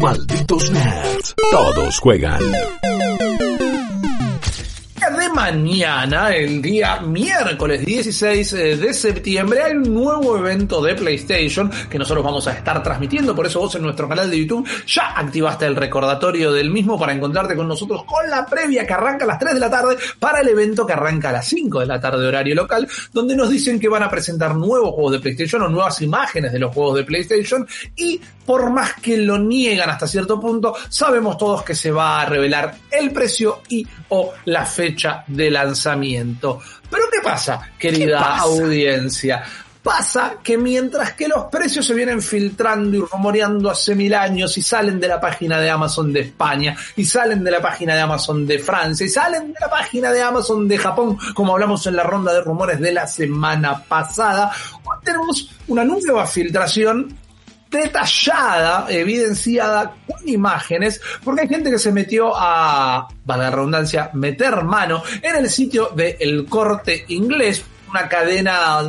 Malditos nerds. Todos juegan. De mañana, el día miércoles 16 eh, de septiembre, hay un nuevo evento de PlayStation que nosotros vamos a estar transmitiendo. Por eso vos en nuestro canal de YouTube ya activaste el recordatorio del mismo para encontrarte con nosotros con la previa que arranca a las 3 de la tarde para el evento que arranca a las 5 de la tarde horario local, donde nos dicen que van a presentar nuevos juegos de PlayStation o nuevas imágenes de los juegos de PlayStation y por más que lo niegan hasta cierto punto, sabemos todos que se va a revelar el precio y o la fecha de lanzamiento. Pero ¿qué pasa, querida audiencia? Pasa que mientras que los precios se vienen filtrando y rumoreando hace mil años y salen de la página de Amazon de España y salen de la página de Amazon de Francia y salen de la página de Amazon de Japón, como hablamos en la ronda de rumores de la semana pasada, hoy tenemos una nueva filtración detallada, evidenciada con imágenes, porque hay gente que se metió a, valga la redundancia, meter mano en el sitio de El Corte Inglés, una cadena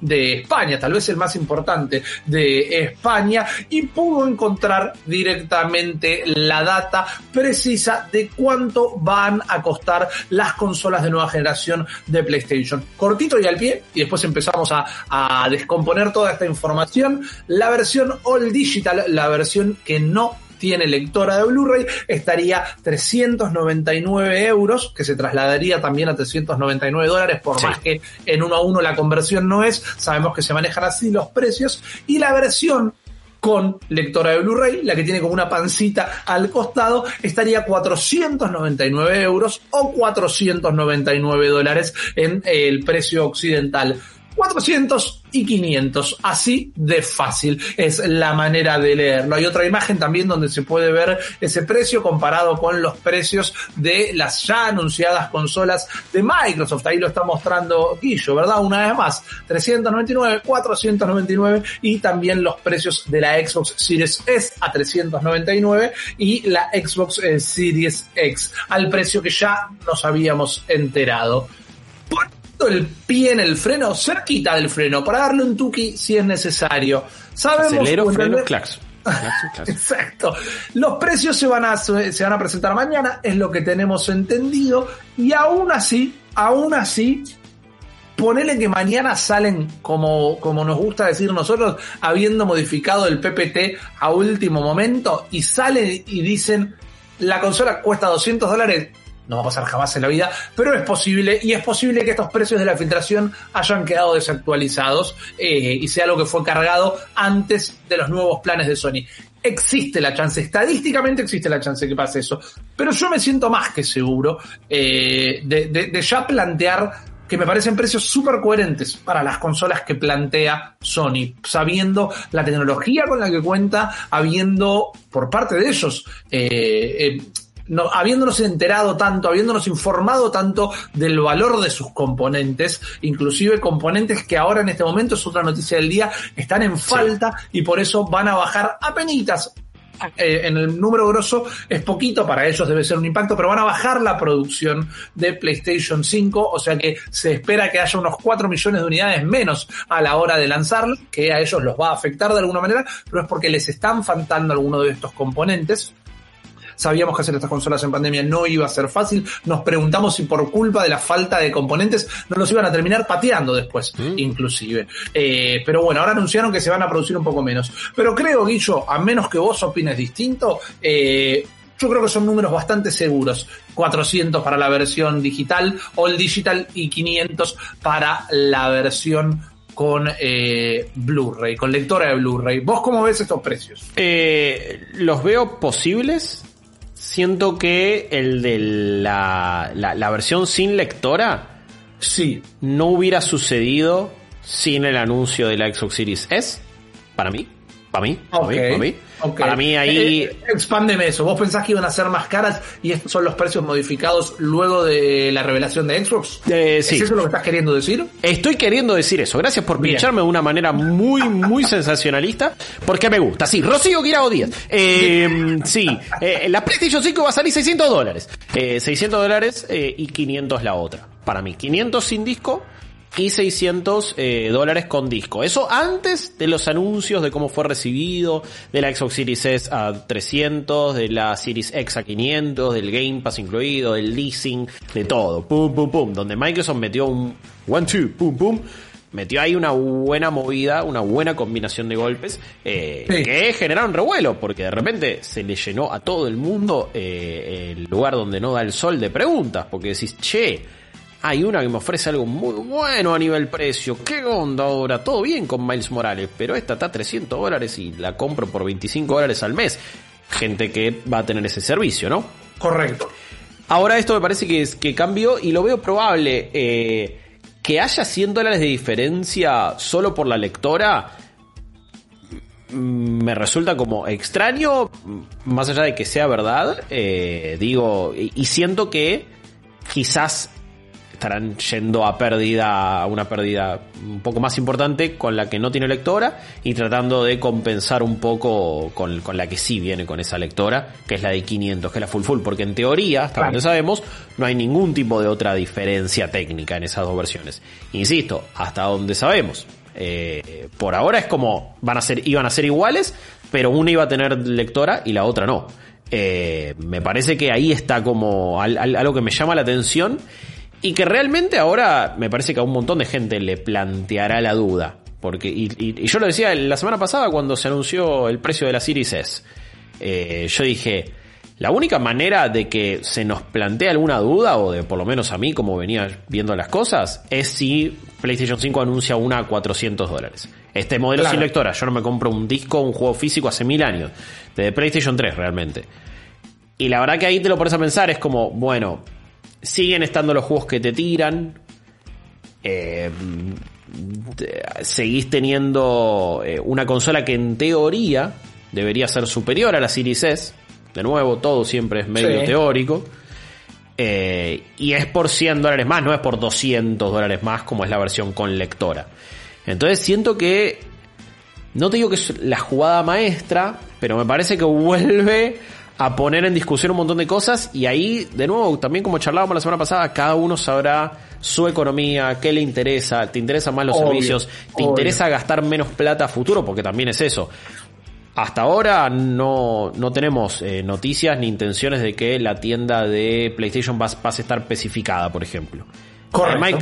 de España, tal vez el más importante de España, y pudo encontrar directamente la data precisa de cuánto van a costar las consolas de nueva generación de PlayStation. Cortito y al pie, y después empezamos a, a descomponer toda esta información. La versión All Digital, la versión que no tiene lectora de Blu-ray, estaría 399 euros, que se trasladaría también a 399 dólares, por más que en uno a uno la conversión no es, sabemos que se manejan así los precios, y la versión con lectora de Blu-ray, la que tiene como una pancita al costado, estaría 499 euros o 499 dólares en el precio occidental. 400 y 500, así de fácil es la manera de leerlo. Hay otra imagen también donde se puede ver ese precio comparado con los precios de las ya anunciadas consolas de Microsoft. Ahí lo está mostrando Guillo, ¿verdad? Una vez más, 399, 499 y también los precios de la Xbox Series S a 399 y la Xbox eh, Series X al precio que ya nos habíamos enterado el pie en el freno, cerquita del freno, para darle un tuki si es necesario. Sabemos Acelero, freno. Exacto. Los precios se van a se van a presentar mañana, es lo que tenemos entendido, y aún así, aún así, ponele que mañana salen como, como nos gusta decir nosotros, habiendo modificado el PPT a último momento, y salen y dicen la consola cuesta 200 dólares. No va a pasar jamás en la vida, pero es posible y es posible que estos precios de la filtración hayan quedado desactualizados eh, y sea algo que fue cargado antes de los nuevos planes de Sony. Existe la chance, estadísticamente existe la chance que pase eso, pero yo me siento más que seguro eh, de, ya plantear que me parecen precios súper coherentes para las consolas que plantea Sony, sabiendo la tecnología con la que cuenta, habiendo por parte de ellos, eh, no, habiéndonos enterado tanto, habiéndonos informado tanto del valor de sus componentes, inclusive componentes que ahora en este momento es otra noticia del día, están en falta y por eso van a bajar a penitas. Eh, en el número grosso es poquito, para ellos debe ser un impacto, pero van a bajar la producción de PlayStation 5, o sea que se espera que haya unos 4 millones de unidades menos a la hora de lanzarlo, que a ellos los va a afectar de alguna manera, pero es porque les están faltando algunos de estos componentes. Sabíamos que hacer estas consolas en pandemia no iba a ser fácil. Nos preguntamos si por culpa de la falta de componentes no los iban a terminar pateando después, inclusive. Eh, pero bueno, ahora anunciaron que se van a producir un poco menos. Pero creo, Guillo, a menos que vos opines distinto, eh, yo creo que son números bastante seguros. 400 para la versión digital, all digital y 500 para la versión con eh, Blu-ray, con lectora de Blu-ray. ¿Vos cómo ves estos precios? Eh, los veo posibles. Siento que el de la, la, la versión sin lectora Sí, no hubiera sucedido sin el anuncio de la Xbox Series S. Para mí. Para mí. Para mí. Para mí. Para mí ahí... Eh, eh, expándeme eso. ¿Vos pensás que iban a ser más caras y estos son los precios modificados luego de la revelación de Xbox? Eh, sí. ¿Es eso lo que estás queriendo decir? Estoy queriendo decir eso. Gracias por pincharme de una manera muy, muy sensacionalista. Porque me gusta. Sí, Rocío Guirao Díaz. Eh, sí, eh, la PlayStation 5 va a salir 600 dólares. 600 dólares y 500 la otra. Para mí, 500 sin disco y 600 eh, dólares con disco. Eso antes de los anuncios de cómo fue recibido, de la Xbox Series S a 300, de la Series X a 500, del Game Pass incluido, del leasing, de todo. Pum, pum, pum. Donde Microsoft metió un one, two, pum, pum. Metió ahí una buena movida, una buena combinación de golpes eh, que generaron revuelo, porque de repente se le llenó a todo el mundo eh, el lugar donde no da el sol de preguntas, porque decís, che, hay una que me ofrece algo muy bueno a nivel precio. ¿Qué onda ahora? Todo bien con Miles Morales, pero esta está a 300 dólares y la compro por 25 dólares al mes. Gente que va a tener ese servicio, ¿no? Correcto. Ahora esto me parece que, es, que cambió y lo veo probable. Eh, que haya 100 dólares de diferencia solo por la lectora mm, me resulta como extraño, más allá de que sea verdad, eh, digo, y siento que quizás estarán yendo a pérdida, a una pérdida un poco más importante con la que no tiene lectora y tratando de compensar un poco con, la que sí viene con esa lectora, que es la de 500, que es la full full, porque en teoría, hasta donde sabemos, no hay ningún tipo de otra diferencia técnica en esas dos versiones. Insisto, hasta donde sabemos. Eh, por ahora es como van a ser, iban a ser iguales, pero una iba a tener lectora y la otra no. Eh, me parece que ahí está como algo que me llama la atención y que realmente ahora me parece que a un montón de gente le planteará la duda. Porque, y, yo lo decía la semana pasada cuando se anunció el precio de la Series S. Eh, yo dije, la única manera de que se nos plantee alguna duda, o de por lo menos a mí como venía viendo las cosas, es si PlayStation 5 anuncia una a 400 dólares. Este modelo sin lectora, yo no me compro un disco, un juego físico hace mil años, de PlayStation 3 realmente. Y la verdad que ahí te lo pones a pensar, es como, bueno, siguen estando los juegos que te tiran. Eh, seguís teniendo eh, una consola que en teoría debería ser superior a la Series S. De nuevo, todo siempre es medio teórico. Eh, y es por 100 dólares más, no es por 200 dólares más como es la versión con lectora. Entonces siento que, no te digo que es la jugada maestra, pero me parece que vuelve a poner en discusión un montón de cosas y ahí, de nuevo, también como charlábamos la semana pasada, cada uno sabrá su economía, qué le interesa, te interesan más los servicios, te interesa gastar menos plata a futuro, porque también es eso. Hasta ahora no, no tenemos eh, noticias ni intenciones de que la tienda de PlayStation pase a estar especificada, por ejemplo.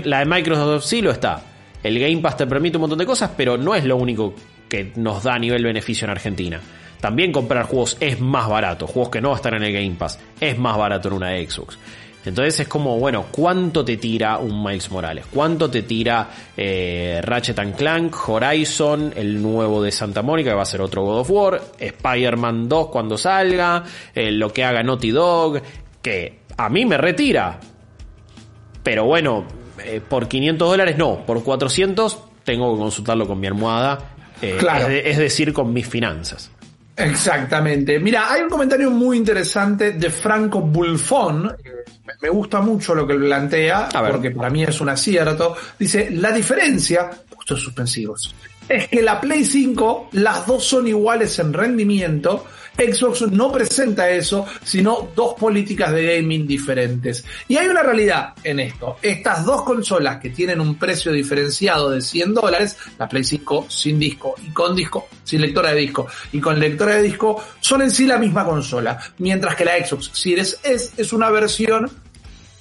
La de, Microsoft sí lo está. El Game Pass te permite un montón de cosas, pero no es lo único que nos da a nivel beneficio en Argentina también comprar juegos es más barato. Juegos que no están en el Game Pass es más barato en una Xbox. Entonces es como, bueno, ¿cuánto te tira un Miles Morales? ¿Cuánto te tira eh, Ratchet and Clank, Horizon, el nuevo de Santa Mónica, que va a ser otro God of War, Spider-Man 2 cuando salga, eh, lo que haga Naughty Dog, que a mí me retira. Pero bueno, eh, por 500 dólares no, por 400 tengo que consultarlo con mi almohada, es decir, con mis finanzas. Exactamente. Mira, hay un comentario muy interesante de Franco Bulfón. Me gusta mucho lo que plantea, porque para mí es un acierto. Dice, la diferencia, puntos suspensivos, es que la Play 5, las dos son iguales en rendimiento, Xbox no presenta eso, sino dos políticas de gaming diferentes. Y hay una realidad en esto. Estas dos consolas que tienen un precio diferenciado de 100 dólares, la Play 5 sin disco y con disco, sin lectora de disco y con lectora de disco, son en sí la misma consola. Mientras que la Xbox Series S es una versión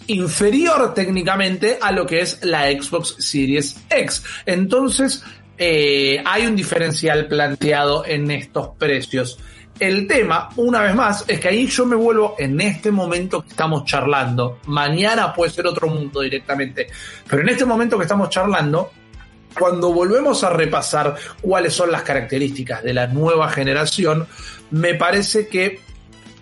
inferior técnicamente a lo que es la Xbox Series X. Entonces, eh, hay un diferencial planteado en estos precios. El tema, una vez más, es que ahí yo me vuelvo en este momento que estamos charlando. Mañana puede ser otro mundo directamente. Pero en este momento que estamos charlando, cuando volvemos a repasar cuáles son las características de la nueva generación, me parece que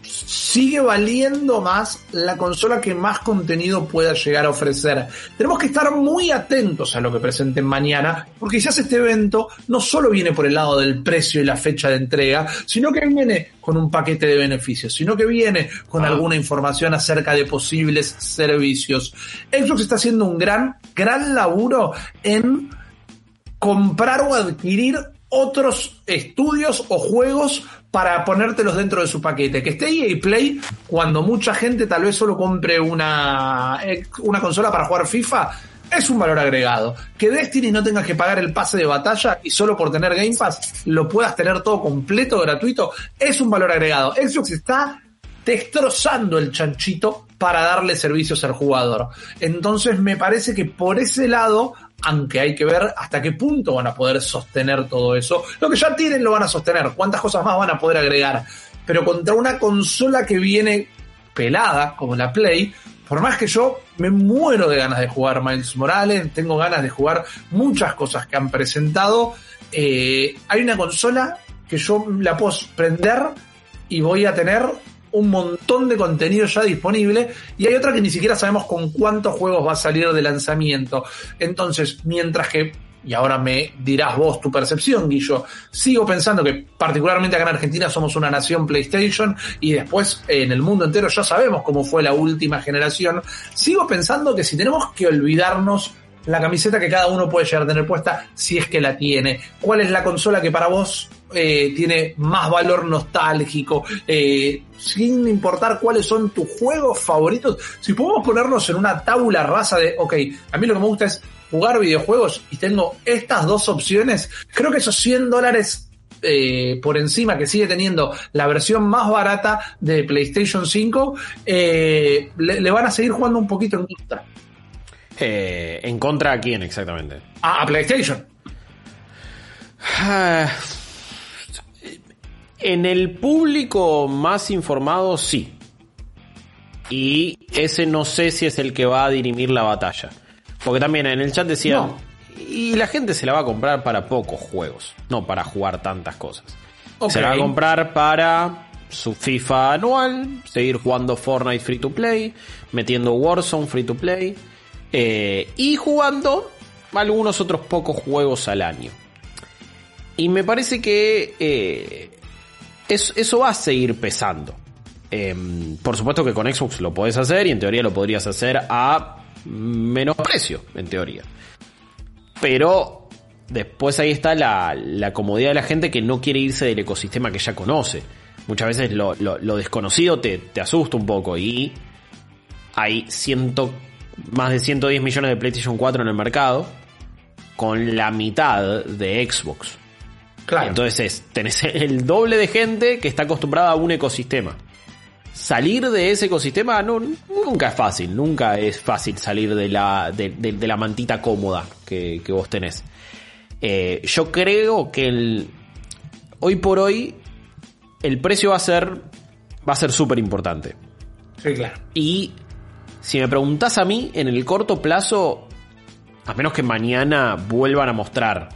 sigue valiendo más la consola que más contenido pueda llegar a ofrecer. Tenemos que estar muy atentos a lo que presenten mañana, porque si hace este evento no solo viene por el lado del precio y la fecha de entrega, sino que viene con un paquete de beneficios, sino que viene con alguna información acerca de posibles servicios. Xbox está haciendo un gran, gran laburo en comprar o adquirir otros estudios o juegos para ponértelos dentro de su paquete. Que esté EA Play cuando mucha gente tal vez solo compre una, una consola para jugar FIFA. Es un valor agregado. Que Destiny no tengas que pagar el pase de batalla y solo por tener Game Pass lo puedas tener todo completo, gratuito, es un valor agregado. Xbox está destrozando el chanchito para darle servicios al jugador. Entonces me parece que por ese lado aunque hay que ver hasta qué punto van a poder sostener todo eso. Lo que ya tienen lo van a sostener, cuántas cosas más van a poder agregar. Pero contra una consola que viene pelada, como la Play, por más que yo me muero de ganas de jugar Miles Morales, tengo ganas de jugar muchas cosas que han presentado, eh, hay una consola que yo la puedo prender y voy a tener un montón de contenido ya disponible y hay otra que ni siquiera sabemos con cuántos juegos va a salir de lanzamiento. Entonces, mientras que y ahora me dirás vos tu percepción, Guillo. Sigo pensando que particularmente acá en Argentina somos una nación PlayStation y después en el mundo entero ya sabemos cómo fue la última generación. Sigo pensando que si tenemos que olvidarnos la camiseta que cada uno puede llegar a tener puesta si es que la tiene. ¿Cuál es la consola que para vos eh, tiene más valor nostálgico? Eh, sin importar cuáles son tus juegos favoritos. Si podemos ponernos en una tabla rasa de, ok, a mí lo que me gusta es jugar videojuegos y tengo estas dos opciones, creo que esos 100 dólares eh, por encima que sigue teniendo la versión más barata de PlayStation 5, le, le, van a seguir jugando un poquito en. Eh, ¿En contra a quién exactamente? A, PlayStation. Ah, en el público más informado, sí. Y ese no sé si es el que va a dirimir la batalla. Porque también en el chat decían, y la gente se la va a comprar para pocos juegos, no para jugar tantas cosas. Se la va a comprar para su FIFA anual, seguir jugando Fortnite free to play, metiendo Warzone free to play eh, y jugando algunos otros pocos juegos al año. Y me parece que eh, eso va a seguir pesando. Em, por supuesto que con Xbox lo podés hacer y en teoría lo podrías hacer a menos precio, en teoría. Pero después ahí está la, comodidad de la gente que no quiere irse del ecosistema que ya conoce. Muchas veces lo, desconocido te, te, asusta un poco y hay ciento más de 110 millones de PlayStation 4 en el mercado, con la mitad de Xbox. Claro. Entonces tenés el doble de gente que está acostumbrada a un ecosistema. Salir de ese ecosistema no, nunca es fácil, nunca es fácil salir de la, de, la mantita cómoda que, vos tenés. Eh, yo creo que el, hoy por hoy el precio va a ser va a ser súper importante. Sí, claro. Y si me preguntas a mí, en el corto plazo, a menos que mañana vuelvan a mostrar,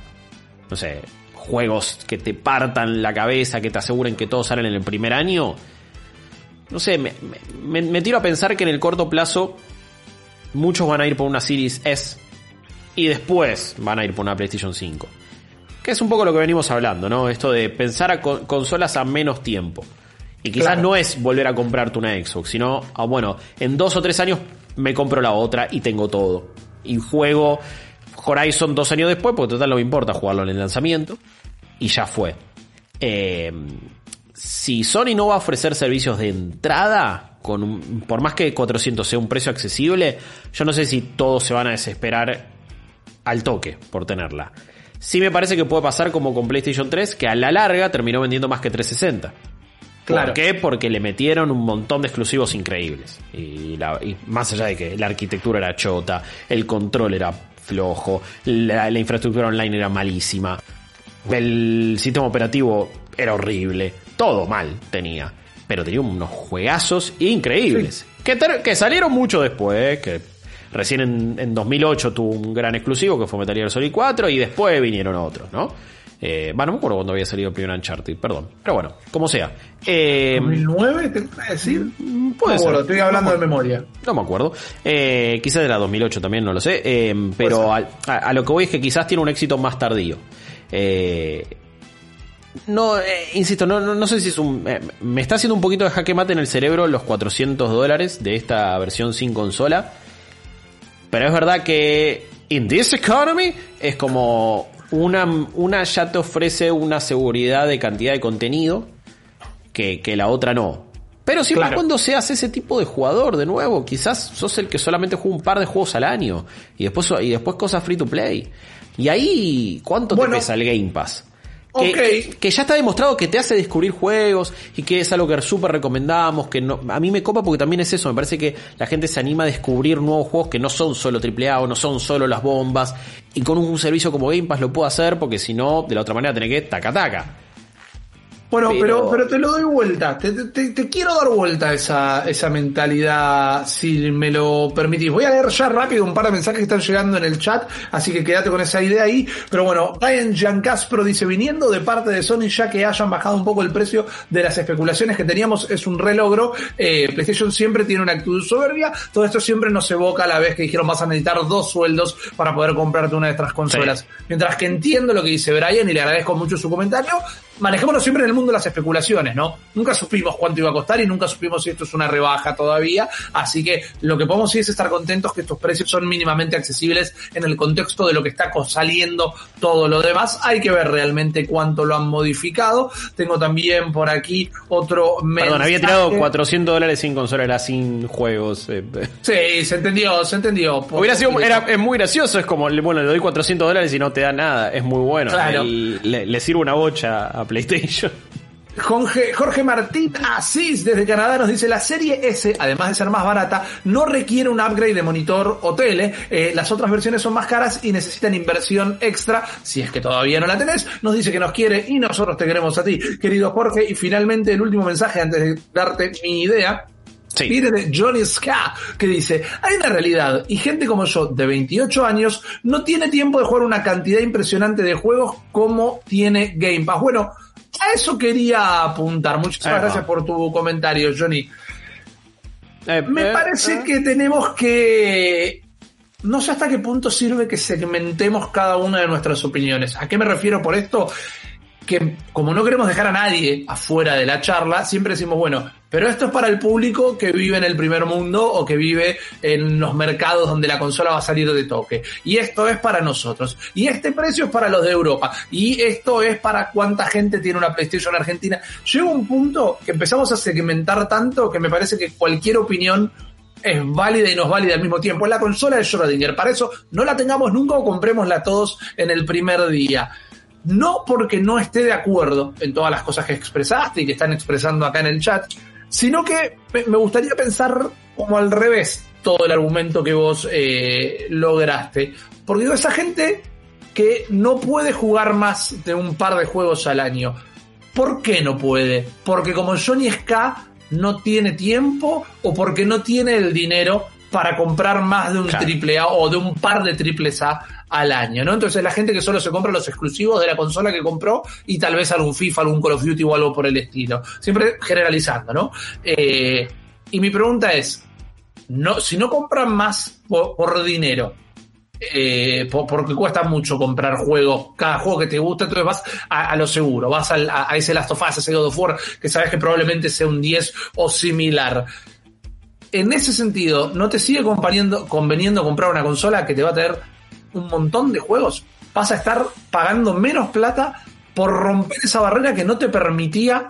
no sé, juegos que te partan la cabeza, que te aseguren que todos salen en el primer año, no sé, me, tiro a pensar que en el corto plazo muchos van a ir por una Series S y después van a ir por una PlayStation 5. Que es un poco lo que venimos hablando, ¿no? Esto de pensar a consolas a menos tiempo. Y quizás no es volver a comprarte una Xbox, sino, ah, bueno, en dos o tres años me compro la otra y tengo todo. Y juego Horizon dos años después, porque total no me importa jugarlo en el lanzamiento. Y ya fue. Eh, si Sony no va a ofrecer servicios de entrada, con por más que 400 sea un precio accesible, yo no sé si todos se van a desesperar al toque por tenerla. Sí me parece que puede pasar como con PlayStation 3, que a la larga terminó vendiendo más que 360. ¿Por qué? Porque le metieron un montón de exclusivos increíbles. Y, más allá de que la arquitectura era chota, el control era flojo, la, infraestructura online era malísima, el sistema operativo era horrible, todo mal tenía. Pero tenía unos juegazos increíbles. Que, que, salieron mucho después, que recién en, en, 2008 tuvo un gran exclusivo que fue Metal Gear Solid 4 y después vinieron otros, ¿no? Eh, bueno, no me acuerdo cuando había salido el primer Uncharted, perdón. Pero bueno, como sea. Eh, ¿2009 te a decir? Puede no, ser. Bueno, estoy hablando de memoria. No me acuerdo. Eh, quizás era 2008 también, no lo sé. Eh, pero a, a- a lo que voy es que quizás tiene un éxito más tardío. Eh, no, eh, insisto, no, no, no sé si es un... me está haciendo un poquito de jaque mate en el cerebro los 400 dólares de esta versión sin consola. Pero es verdad que in this economy es como una, una ya te ofrece una seguridad de cantidad de contenido que, que la otra no. Pero siempre Claro. cuando seas ese tipo de jugador, de nuevo, quizás sos el que solamente juega un par de juegos al año y después, y después cosas free to play. Y ahí, ¿cuánto Bueno. te pesa el Game Pass? Que, ya está demostrado que te hace descubrir juegos y que es algo que súper recomendamos, que no, a mí me copa porque también es eso, me parece que la gente se anima a descubrir nuevos juegos que no son solo AAA o no son solo las bombas y con un servicio como Game Pass lo puedo hacer porque si no, de la otra manera tenés que taca taca. Bueno, pero, Pero- pero te lo doy vuelta. Te, te- te- quiero dar vuelta esa, esa mentalidad, si me lo permitís. Voy a leer ya rápido un par de mensajes que están llegando en el chat, así que quédate con esa idea ahí. Pero bueno, Ryan Giancaspro dice, viniendo de parte de Sony, ya que hayan bajado un poco el precio de las especulaciones que teníamos, es un relogro. Eh, PlayStation siempre tiene una actitud soberbia. Todo esto siempre nos evoca a la vez que dijeron vas a necesitar dos sueldos para poder comprarte una de estas consolas. Mientras que entiendo lo que dice Brian y le agradezco mucho su comentario, manejémonos siempre en el mundo de las especulaciones, ¿no? Nunca supimos cuánto iba a costar y nunca supimos si esto es una rebaja todavía, así que lo que podemos sí es estar contentos que estos precios son mínimamente accesibles en el contexto de lo que está saliendo todo lo demás. Hay que ver realmente cuánto lo han modificado. Tengo también por aquí otro Perdón, había mensaje. tirado 400 dólares sin consola, era sin juegos. eh. Sí, se entendió, se entendió. Hubiera sido, era, es muy gracioso, es como, bueno, le doy 400 dólares y no te da nada, es muy bueno. Claro. El- le, le sirve una bocha a PlayStation. Jorge, Martín Asís desde Canadá nos dice la serie S, además de ser más barata, no requiere un upgrade de monitor o tele. Eh, las otras versiones son más caras y necesitan inversión extra. Si es que todavía no la tenés, nos dice que nos quiere y nosotros te queremos a ti, querido Jorge. Y finalmente el último mensaje antes de darte mi idea. Sí. Viene de Johnny Ska, que dice, hay una realidad y gente como yo, de 28 años, no tiene tiempo de jugar una cantidad impresionante de juegos como tiene Game Pass. Bueno, a eso quería apuntar. Muchísimas gracias por tu comentario, Johnny. Eh, Me eh, parece eh. que tenemos que... No sé hasta qué punto sirve que segmentemos cada una de nuestras opiniones. ¿A qué me refiero por esto? Que como no queremos dejar a nadie afuera de la charla, siempre decimos, bueno, pero esto es para el público que vive en el primer mundo o que vive en los mercados donde la consola va a salir de toque. Y esto es para nosotros. Y este precio es para los de Europa. Y esto es para cuánta gente tiene una PlayStation Argentina. Llega un punto que empezamos a segmentar tanto que me parece que cualquier opinión es válida y no es válida al mismo tiempo. Es la consola de Schrödinger. Para eso no la tengamos nunca o comprémosla todos en el primer día. No porque no esté de acuerdo en todas las cosas que expresaste y que están expresando acá en el chat, sino que me gustaría pensar como al revés todo el argumento que vos eh, lograste. Porque digo, esa gente que no puede jugar más de un par de juegos al año. ¿Por qué no puede? Porque como Johnny Ska no tiene tiempo o porque no tiene el dinero para comprar más de un Claro. triple A o de un par de triples A al año, ¿no? Entonces la gente que solo se compra los exclusivos de la consola que compró y tal vez algún FIFA, algún Call of Duty o algo por el estilo. Siempre generalizando, ¿no? Eh, y mi pregunta es, no, si no compran más por, por dinero, eh, por- porque cuesta mucho comprar juegos, cada juego que te gusta, entonces vas a, a lo seguro, vas al- a, a ese Last of Us, a ese God of War, que sabes que probablemente sea un 10 o similar. En ese sentido, ¿no te sigue conveniendo, comprar una consola que te va a tener un montón de juegos? Vas a estar pagando menos plata por romper esa barrera que no te permitía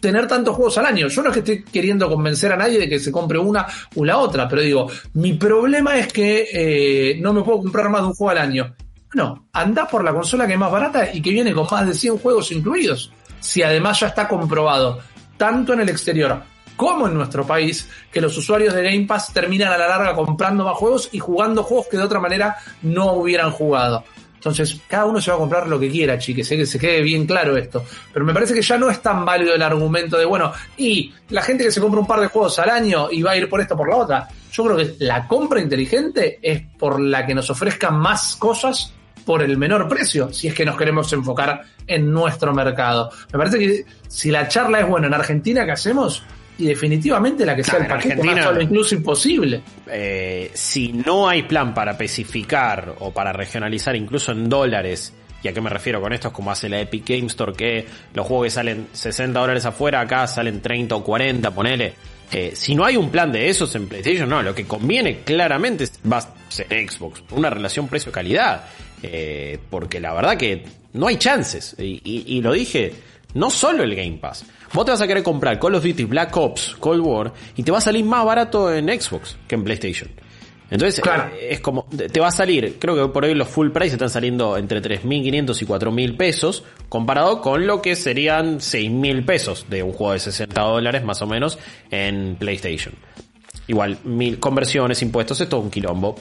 tener tantos juegos al año. Yo no es que estoy queriendo convencer a nadie de que se compre una o la otra, pero digo, mi problema es que eh, no me puedo comprar más de un juego al año. Bueno, anda por la consola que es más barata y que viene con más de 100 juegos incluidos. Si además ya está comprobado, tanto en el exterior como en nuestro país, que los usuarios de Game Pass terminan a la larga comprando más juegos y jugando juegos que de otra manera no hubieran jugado. Entonces, cada uno se va a comprar lo que quiera, chiques, sé que se quede bien claro esto. Pero me parece que ya no es tan válido el argumento de, bueno, y la gente que se compra un par de juegos al año y va a ir por esto por la otra. Yo creo que la compra inteligente es por la que nos ofrezcan más cosas por el menor precio, si es que nos queremos enfocar en nuestro mercado. Me parece que si la charla es buena en Argentina, ¿qué hacemos? Y definitivamente la que sea el paquete más solo incluso imposible. Eh, si no hay plan para especificar o para regionalizar incluso en dólares, ¿y a qué me refiero con esto? Es como hace la Epic Game Store, que los juegos que salen 60 dólares afuera, acá salen 30 o 40, ponele. Eh, si no hay un plan de esos en PlayStation, no, lo que conviene claramente va a ser Xbox, una relación precio-calidad. Eh, porque la verdad que no hay chances. y lo dije, no solo el Game Pass. Vos te vas a querer comprar Call of Duty Black Ops Cold War y te va a salir más barato en Xbox que en PlayStation. Entonces, eh, es como, te va a salir, creo que por hoy los full price están saliendo entre 3.500 y 4.000 pesos, comparado con lo que serían 6.000 pesos de un juego de 60 dólares más o menos en PlayStation. Igual, mil conversiones, impuestos, es todo un quilombo.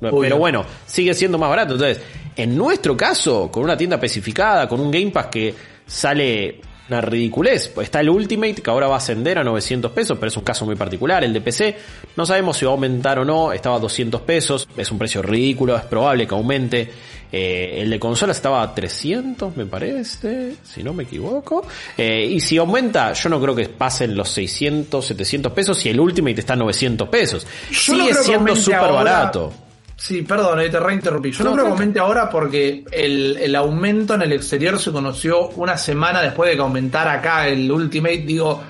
Pero bueno, sigue siendo más barato. Entonces, en nuestro caso, con una tienda especificada, con un Game Pass que sale una ridiculez. Está el Ultimate que ahora va a ascender a 900 pesos, pero es un caso muy particular. El de PC no sabemos si va a aumentar o no, estaba a 200 pesos, es un precio ridículo, es probable que aumente. Eh, el de consolas estaba a 300, me parece, si no me equivoco. Eh, y si aumenta, yo no creo que pasen los 600, 700 pesos y el Ultimate está a 900 pesos. Sigue siendo súper barato. Sí, perdón, te reinterrumpí. Yo no, lo comente ahora porque el, el, aumento en el exterior se conoció una semana después de que aumentara acá el Ultimate. Digo,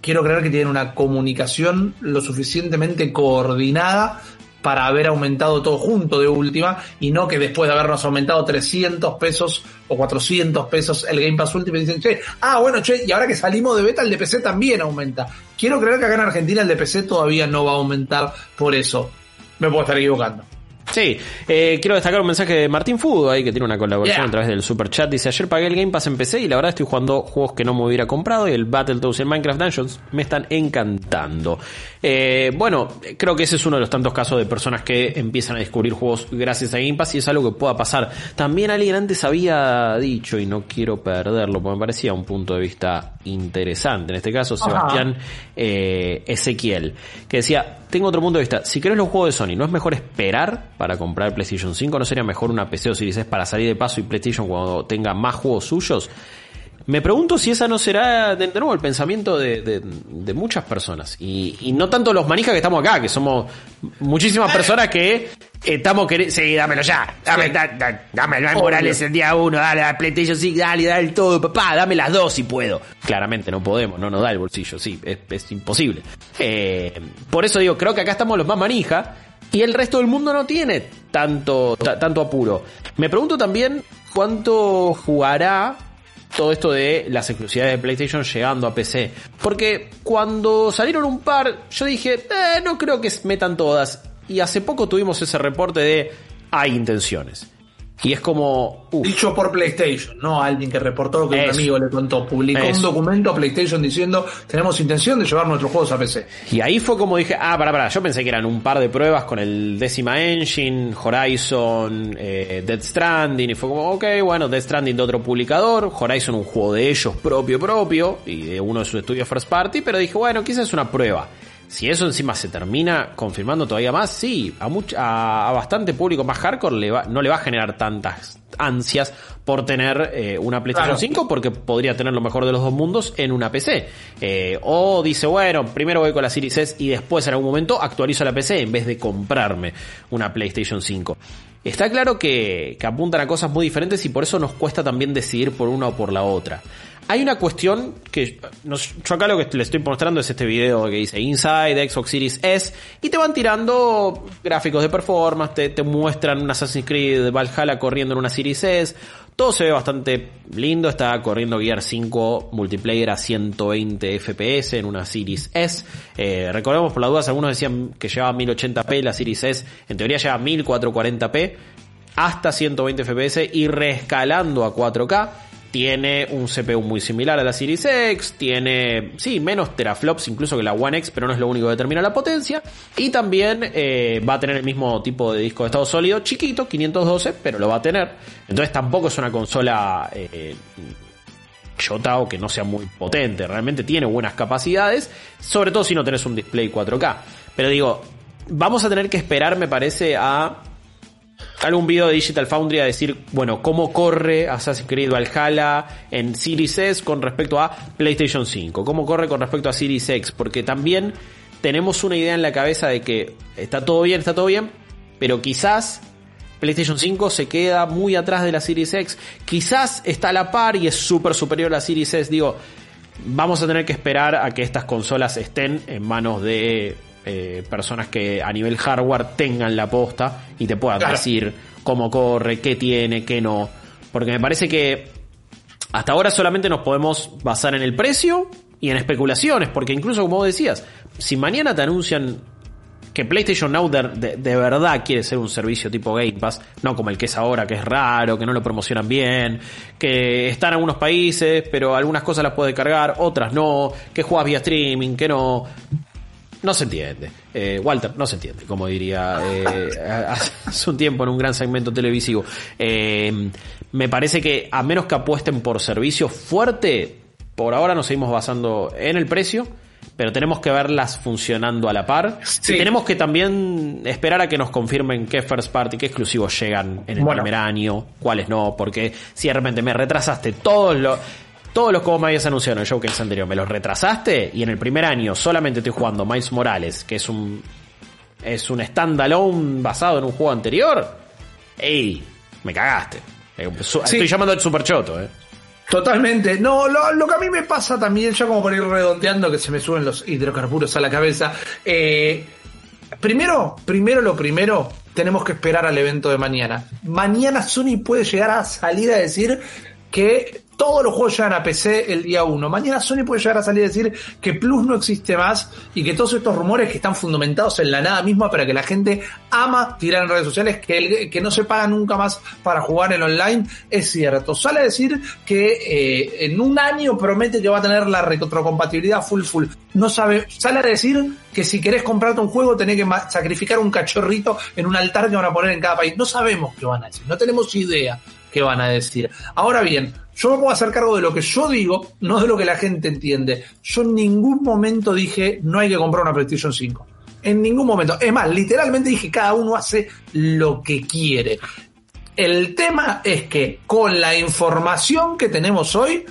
quiero creer que tienen una comunicación lo suficientemente coordinada para haber aumentado todo junto de última y no que después de habernos aumentado 300 pesos o 400 pesos el Game Pass Ultimate dicen, che, ah, bueno, che, y ahora que salimos de beta el de PC también aumenta. Quiero creer que acá en Argentina el de PC todavía no va a aumentar por eso. Me puedo estar equivocando. Sí, eh, quiero destacar un mensaje de Martín Fudo ahí que tiene una colaboración a través del super chat. Dice, ayer pagué el Game Pass en PC y la verdad estoy jugando juegos que no me hubiera comprado y el Battletoads y el Minecraft Dungeons me están encantando. Eh, bueno, creo que ese es uno de los tantos casos de personas que empiezan a descubrir juegos gracias a Game Pass y es algo que pueda pasar. También alguien antes había dicho, y no quiero perderlo, porque me parecía un punto de vista interesante, en este caso Sebastián eh, Ezequiel, que decía, tengo otro punto de vista, si querés los juegos de Sony, ¿no es mejor esperar para comprar PlayStation 5? ¿No sería mejor una PC o Series S para salir de paso y PlayStation cuando tenga más juegos suyos? Me pregunto si esa no será de, nuevo el pensamiento de, muchas personas. Y, no tanto los manijas que estamos acá, que somos muchísimas personas que estamos queriendo. Sí, dámelo ya. Dame, dámelo Morales el día uno. Dale a PlayStation sí, dale, dale todo. Papá, dame las dos si puedo. Claramente no podemos, no nos da el bolsillo, sí, es, imposible. Eh, por eso digo, creo que acá estamos los más manijas. Y el resto del mundo no tiene tanto, tanto apuro. Me pregunto también cuánto jugará todo esto de las exclusividades de PlayStation llegando a PC. Porque cuando salieron un par, yo dije, eh, no creo que metan todas. Y hace poco tuvimos ese reporte de hay intenciones. Y es como. Dicho por PlayStation, no alguien que reportó lo que un amigo le contó. Publicó un documento a PlayStation diciendo: Tenemos intención de llevar nuestros juegos a PC. Y ahí fue como dije: Ah, para, para. Yo pensé que eran un par de pruebas con el décima engine, Horizon, eh, Dead Stranding. Y fue como: Ok, bueno, Dead Stranding de otro publicador. Horizon, un juego de ellos propio, propio. Y de uno de sus estudios first party. Pero dije: Bueno, quizás es una prueba. Si eso encima se termina confirmando todavía más, sí, a, a, bastante público más hardcore le va, no le va a generar tantas ansias por tener eh, una PlayStation 5 porque podría tener lo mejor de los dos mundos en una PC. Eh, o dice, bueno, primero voy con la Series S y después en algún momento actualizo la PC en vez de comprarme una PlayStation 5. Está claro que, que apuntan a cosas muy diferentes y por eso nos cuesta también decidir por una o por la otra. Hay una cuestión que yo acá lo que les estoy mostrando es este video que dice Inside Xbox Series S y te van tirando gráficos de performance, te, te muestran un Assassin's Creed Valhalla corriendo en una Series S, todo se ve bastante lindo, está corriendo Gear 5 multiplayer a 120 FPS en una Series S. Eh, recordemos por las dudas, algunos decían que llevaba 1080p la Series S, en teoría lleva 1440p hasta 120 FPS y reescalando a 4K tiene un CPU muy similar a la Series X, tiene, sí, menos teraflops incluso que la One X, pero no es lo único que determina la potencia. Y también eh, va a tener el mismo tipo de disco de estado sólido, chiquito, 512, pero lo va a tener. Entonces tampoco es una consola eh, chota o que no sea muy potente, realmente tiene buenas capacidades, sobre todo si no tenés un display 4K. Pero digo, vamos a tener que esperar, me parece, a algún video de Digital Foundry a decir, bueno, cómo corre Assassin's Creed Valhalla en Series S con respecto a PlayStation 5, cómo corre con respecto a Series X, porque también tenemos una idea en la cabeza de que está todo bien, está todo bien, pero quizás PlayStation 5 se queda muy atrás de la Series X, quizás está a la par y es súper superior a la Series S, digo, vamos a tener que esperar a que estas consolas estén en manos de eh, personas que a nivel hardware tengan la posta y te puedan decir cómo corre, qué tiene, qué no. Porque me parece que hasta ahora solamente nos podemos basar en el precio y en especulaciones, porque incluso como vos decías, si mañana te anuncian que PlayStation Now de, de, verdad quiere ser un servicio tipo Game Pass, no como el que es ahora, que es raro, que no lo promocionan bien, que está en algunos países, pero algunas cosas las puede cargar, otras no, que juegas vía streaming, que no. No se entiende. Eh, Walter, no se entiende, como diría eh, hace un tiempo en un gran segmento televisivo. Eh, me parece que a menos que apuesten por servicio fuerte, por ahora nos seguimos basando en el precio, pero tenemos que verlas funcionando a la par. Y tenemos que también esperar a que nos confirmen qué first party, qué exclusivos llegan en el primer año, cuáles no, porque si de repente me retrasaste todos los todos los como me habías anunciado en el showcase anterior, me los retrasaste y en el primer año solamente estoy jugando Miles Morales, que es un es un standalone basado en un juego anterior. ¡Ey! Me cagaste. Eh, estoy llamando al super choto, eh. Totalmente. No, lo, que a mí me pasa también, ya como por ir redondeando, que se me suben los hidrocarburos a la cabeza. Eh, primero, primero lo primero, tenemos que esperar al evento de mañana. Mañana Sony puede llegar a salir a decir que todos los juegos llegan a PC el día 1. Mañana Sony puede llegar a salir a decir que Plus no existe más y que todos estos rumores que están fundamentados en la nada misma para que la gente ama tirar en redes sociales, que, no se paga nunca más para jugar en online, es cierto. Sale a decir que eh, en un año promete que va a tener la retrocompatibilidad full full. No sabe, sale a decir que si querés comprarte un juego tenés que sacrificar un cachorrito en un altar que van a poner en cada país. No sabemos qué van a decir, no tenemos idea qué van a decir. Ahora bien, yo me puedo hacer cargo de lo que yo digo, no de lo que la gente entiende. Yo en ningún momento dije no hay que comprar una PlayStation 5. En ningún momento. Es más, literalmente dije cada uno hace lo que quiere. El tema es que con la información que tenemos hoy,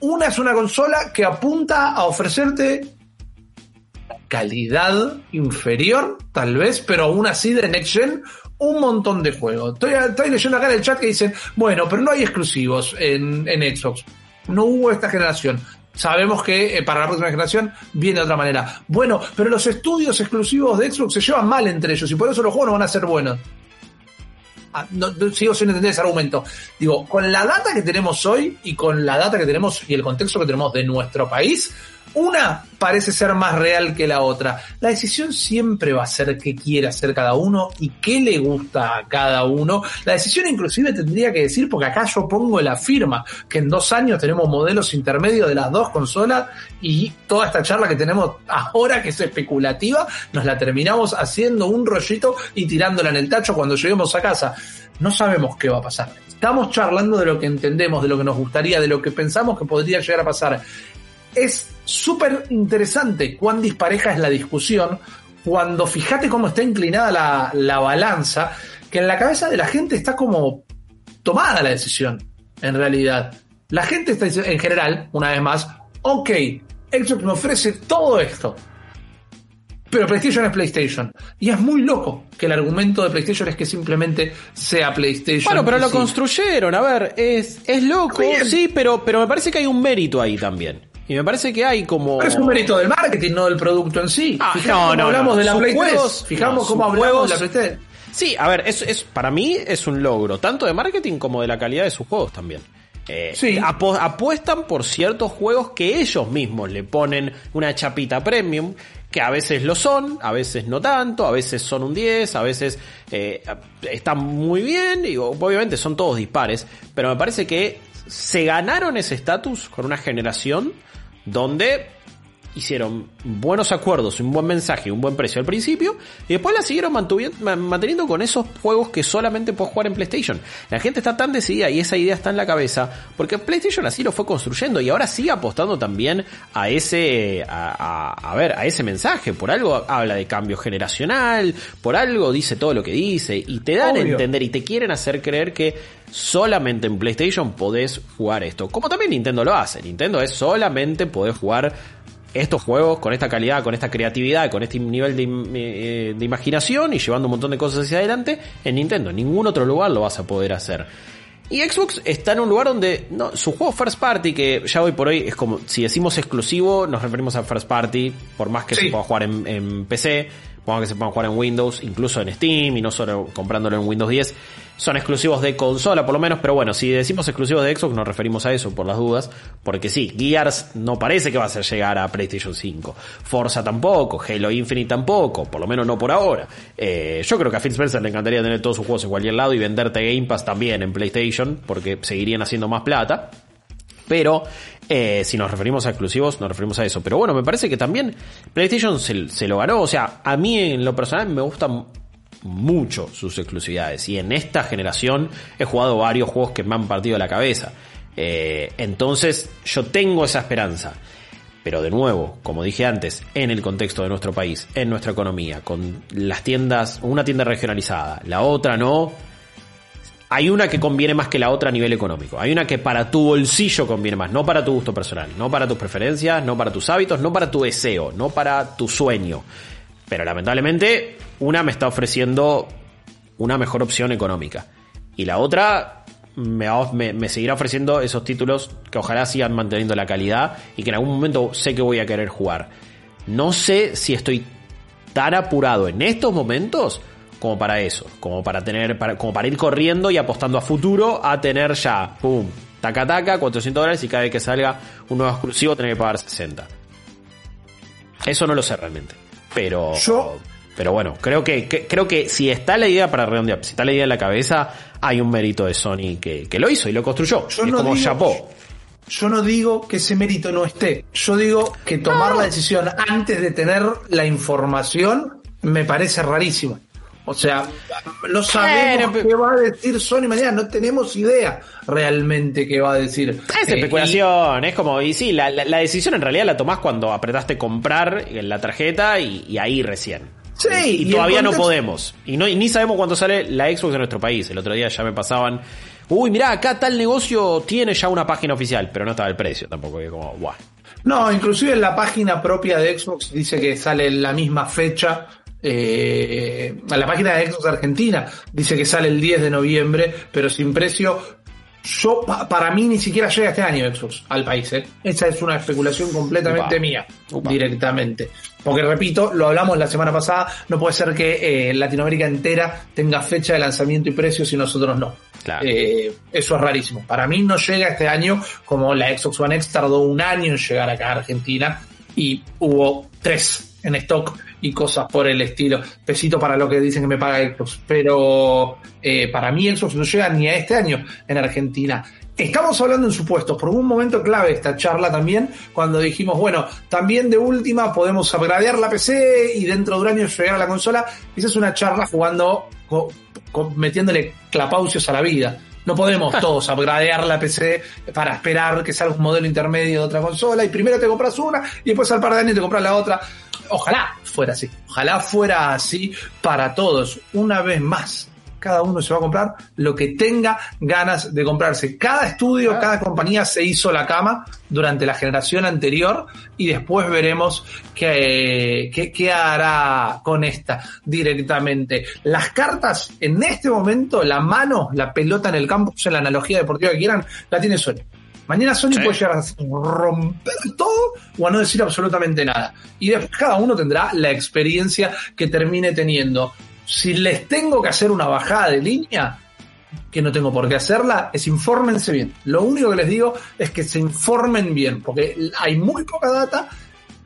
una es una consola que apunta a ofrecerte calidad inferior, tal vez, pero aún así de Next Gen, un montón de juegos. Estoy, leyendo acá en el chat que dicen, bueno, pero no hay exclusivos en, Xbox. No hubo esta generación. Sabemos que eh, para la próxima generación viene de otra manera. Bueno, pero los estudios exclusivos de Xbox se llevan mal entre ellos y por eso los juegos no van a ser buenos. Ah, sigo sin entender ese argumento. Digo, con la data que tenemos hoy y con la data que tenemos y el contexto que tenemos de nuestro país, una parece ser más real que la otra. La decisión siempre va a ser qué quiere hacer cada uno y qué le gusta a cada uno. La decisión inclusive tendría que decir, porque acá yo pongo la firma, que en dos años tenemos modelos intermedios de las dos consolas y toda esta charla que tenemos ahora, que es especulativa, nos la terminamos haciendo un rollito y tirándola en el tacho cuando lleguemos a casa. No sabemos qué va a pasar. Estamos charlando de lo que entendemos, de lo que nos gustaría, de lo que pensamos que podría llegar a pasar es súper interesante cuán dispareja es la discusión cuando fíjate cómo está inclinada la, balanza, que en la cabeza de la gente está como tomada la decisión, en realidad. La gente está en general, una vez más, ok, Xbox me ofrece todo esto. Pero PlayStation es PlayStation. Y es muy loco que el argumento de PlayStation es que simplemente sea PlayStation. Bueno, pero lo construyeron, a ver, es, es loco, sí, pero, pero me parece que hay un mérito ahí también. Y me parece que hay como. es un mérito del marketing, no del producto en sí. Ah, no, no, hablamos de la Play Fijamos cómo hablamos de la Play Sí, a ver, es, es, para mí es un logro, tanto de marketing como de la calidad de sus juegos también. Eh, sí. apuestan por ciertos juegos que ellos mismos le ponen una chapita premium, que a veces lo son, a veces no tanto, a veces son un 10, a veces eh, están muy bien, y obviamente son todos dispares, pero me parece que se ganaron ese estatus con una generación donde hicieron buenos acuerdos, un buen mensaje, un buen precio al principio, y después la siguieron manteniendo con esos juegos que solamente puedes jugar en PlayStation. La gente está tan decidida y esa idea está en la cabeza, porque PlayStation así lo fue construyendo y ahora sigue apostando también a ese, a, ver, a ese mensaje. Por algo habla de cambio generacional, por algo dice todo lo que dice, y te dan a entender y te quieren hacer creer que solamente en PlayStation podés jugar esto. Como también Nintendo lo hace. Nintendo es solamente poder jugar estos juegos con esta calidad, con esta creatividad, con este nivel eh, de, imaginación y llevando un montón de cosas hacia adelante en Nintendo. En ningún otro lugar lo vas a poder hacer. Y Xbox está en un lugar donde no, su juego first party, que ya hoy por hoy es como si decimos exclusivo, nos referimos a first party, por más que se pueda jugar en, en PC, más que se puedan jugar en Windows, incluso en Steam y no solo comprándolo en Windows 10 son exclusivos de consola por lo menos, pero bueno, si decimos exclusivos de Xbox nos referimos a eso por las dudas, porque sí, Gears no parece que va a ser llegar a PlayStation 5, Forza tampoco, Halo Infinite tampoco, por lo menos no por ahora. Eh, yo creo que a Phil Spencer le encantaría tener todos sus juegos en cualquier lado y venderte Game Pass también en PlayStation, porque seguirían haciendo más plata. Pero eh, si nos referimos a exclusivos, nos referimos a eso. Pero bueno, me parece que también PlayStation se, lo ganó. O sea, a mí en lo personal me gustan mucho sus exclusividades. Y en esta generación he jugado varios juegos que me han partido la cabeza. Eh, entonces yo tengo esa esperanza. Pero de nuevo, como dije antes, en el contexto de nuestro país, en nuestra economía, con las tiendas, una tienda regionalizada, la otra no, hay una que conviene más que la otra a nivel económico. Hay una que para tu bolsillo conviene más, no para tu gusto personal, no para tus preferencias, no para tus hábitos, no para tu deseo, no para tu sueño. Pero lamentablemente, una me está ofreciendo una mejor opción económica. Y la otra me, seguirá ofreciendo esos títulos que ojalá sigan manteniendo la calidad y que en algún momento sé que voy a querer jugar. No sé si estoy tan apurado en estos momentos como para eso, como para tener, como para ir corriendo y apostando a futuro a tener ya, pum, taca taca, 400 dólares y cada vez que salga un nuevo exclusivo tener que pagar 60. Eso no lo sé realmente. Pero. Pero bueno, creo que, creo que si está la idea para redondear, si está la idea en la cabeza, hay un mérito de Sony que, lo hizo y lo construyó. Yo es no como digo, Yo no digo que ese mérito no esté. Yo digo que tomar la decisión antes de tener la información me parece rarísimo. O sea, no sabemos qué va a decir Sony mañana, no tenemos idea realmente qué va a decir. Es eh, especulación, es como, y sí, la, la, decisión en realidad la tomás cuando apretaste comprar en la tarjeta y, ahí recién. Sí, y, todavía no podemos. Y, no, y ni sabemos cuándo sale la Xbox en nuestro país. El otro día ya me pasaban, uy, mirá, acá tal negocio tiene ya una página oficial, pero no estaba el precio tampoco, que como, guau. No, inclusive en la página propia de Xbox dice que sale en la misma fecha eh, a la página de Xbox Argentina dice que sale el 10 de noviembre, pero sin precio. Yo, para mí, ni siquiera llega este año Xbox al país. ¿eh? Esa es una especulación completamente mía, directamente. Porque repito, lo hablamos la semana pasada, no puede ser que eh, Latinoamérica entera tenga fecha de lanzamiento y precios y nosotros no. Eh, eso es rarísimo. Para mí no llega este año como la Xbox One X tardó un año en llegar acá a Argentina y hubo tres en stock y cosas por el estilo. Pesito para lo que dicen que me paga Xbox. Pero eh, para mí Xbox no llega ni a este año en Argentina. Estamos hablando en supuestos, por un momento clave esta charla también, cuando dijimos, bueno, también de última podemos upgradear la PC y dentro de un año llegar a la consola. Esa es una charla jugando, metiéndole clapaucios a la vida. No podemos todos upgradear la PC para esperar que salga un modelo intermedio de otra consola y primero te compras una y después al par de años te compras la otra ojalá fuera así. Ojalá fuera así para todos. Una vez más, cada uno se va a comprar lo que tenga ganas de comprarse. Cada estudio, cada compañía se hizo la cama durante la generación anterior y después veremos qué, qué, hará con esta directamente. Las cartas, en este momento, la mano, la pelota en el campo, en la analogía deportiva que quieran, la tiene Sony. Mañana Sony puede llegar a romper todo o a no decir absolutamente nada. Y después cada uno tendrá la experiencia que termine teniendo. Si les tengo que hacer una bajada de línea, que no tengo por qué hacerla, es infórmense bien. Lo único que les digo es que se informen bien, porque hay muy poca data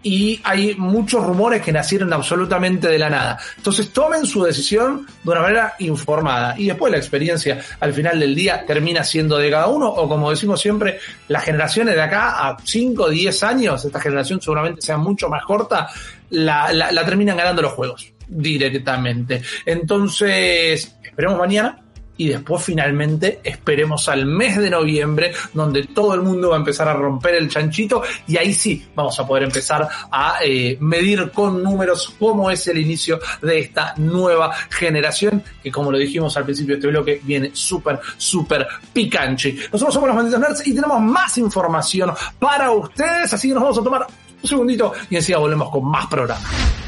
y hay muchos rumores que nacieron absolutamente de la nada. Entonces tomen su decisión de una manera informada y después la experiencia al final del día termina siendo de cada uno o como decimos siempre, las generaciones de acá a 5 o 10 años, esta generación seguramente sea mucho más corta, la, terminan ganando los juegos directamente. Entonces, esperemos mañana y después finalmente esperemos al mes de noviembre donde todo el mundo va a empezar a romper el chanchito y ahí sí vamos a poder empezar a eh, medir con números cómo es el inicio de esta nueva generación que como lo dijimos al principio de este bloque viene súper súper picanche. Nosotros somos los malditos nerds y tenemos más información para ustedes así que nos vamos a tomar un segundito y enseguida volvemos con más programas.